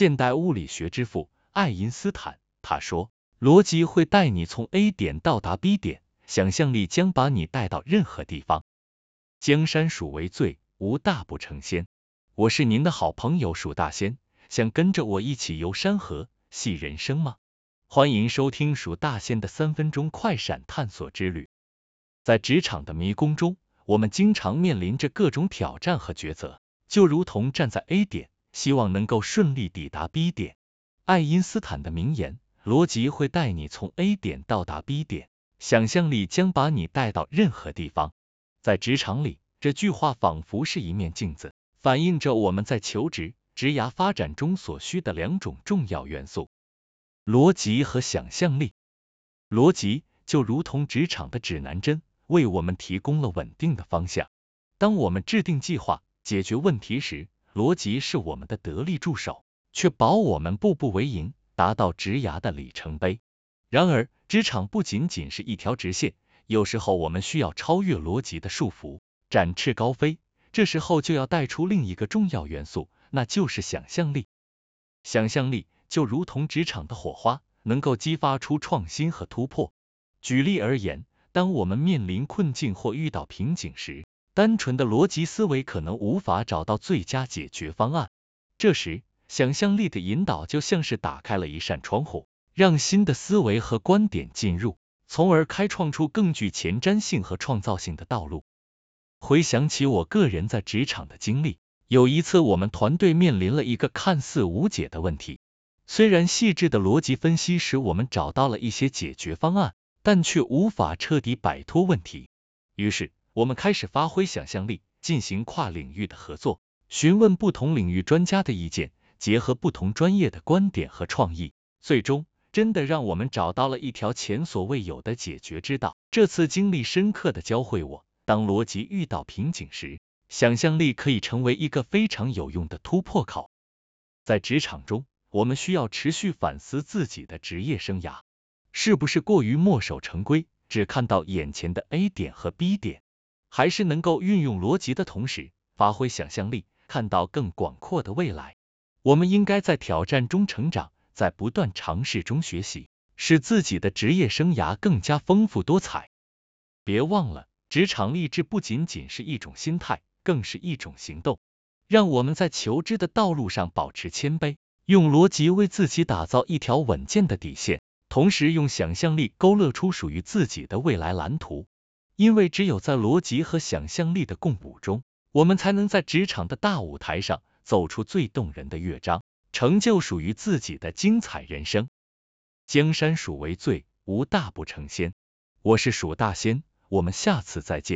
现代物理学之父爱因斯坦，他说，逻辑会带你从 A 点到达 B 点，想象力将把你带到任何地方。江山属为最，无大不成仙。我是您的好朋友鼠大仙，想跟着我一起游山河，戏人生吗？欢迎收听鼠大仙的三分钟快闪探索之旅。在职场的迷宫中，我们经常面临着各种挑战和抉择，就如同站在 A 点。希望能够顺利抵达 B 点。爱因斯坦的名言：逻辑会带你从 A 点到达 B 点，想象力将把你带到任何地方。在职场里，这句话仿佛是一面镜子，反映着我们在求职、职涯发展中所需的两种重要元素：逻辑和想象力。逻辑就如同职场的指南针，为我们提供了稳定的方向。当我们制定计划、解决问题时，逻辑是我们的得力助手，确保我们步步为营，达到职涯的里程碑。然而，职场不仅仅是一条直线，有时候我们需要超越逻辑的束缚，展翅高飞。这时候就要带出另一个重要元素，那就是想象力。想象力就如同职场的火花，能够激发出创新和突破。举例而言，当我们面临困境或遇到瓶颈时，单纯的逻辑思维可能无法找到最佳解决方案，这时想象力的引导就像是打开了一扇窗户，让新的思维和观点进入，从而开创出更具前瞻性和创造性的道路。回想起我个人在职场的经历，有一次我们团队面临了一个看似无解的问题，虽然细致的逻辑分析使我们找到了一些解决方案，但却无法彻底摆脱问题，于是。我们开始发挥想象力，进行跨领域的合作，询问不同领域专家的意见，结合不同专业的观点和创意，最终真的让我们找到了一条前所未有的解决之道。这次经历深刻的教会我，当逻辑遇到瓶颈时，想象力可以成为一个非常有用的突破口。在职场中，我们需要持续反思自己的职业生涯，是不是过于墨守成规，只看到眼前的 A 点和 B 点。还是能够运用逻辑的同时，发挥想象力，看到更广阔的未来。我们应该在挑战中成长，在不断尝试中学习，使自己的职业生涯更加丰富多彩。别忘了，职场励志不仅仅是一种心态，更是一种行动。让我们在求知的道路上保持谦卑，用逻辑为自己打造一条稳健的底线，同时用想象力勾勒出属于自己的未来蓝图。因为只有在逻辑和想象力的共舞中，我们才能在职场的大舞台上走出最动人的乐章，成就属于自己的精彩人生。江山属为最，无大不成仙。我是蜀大仙，我们下次再见。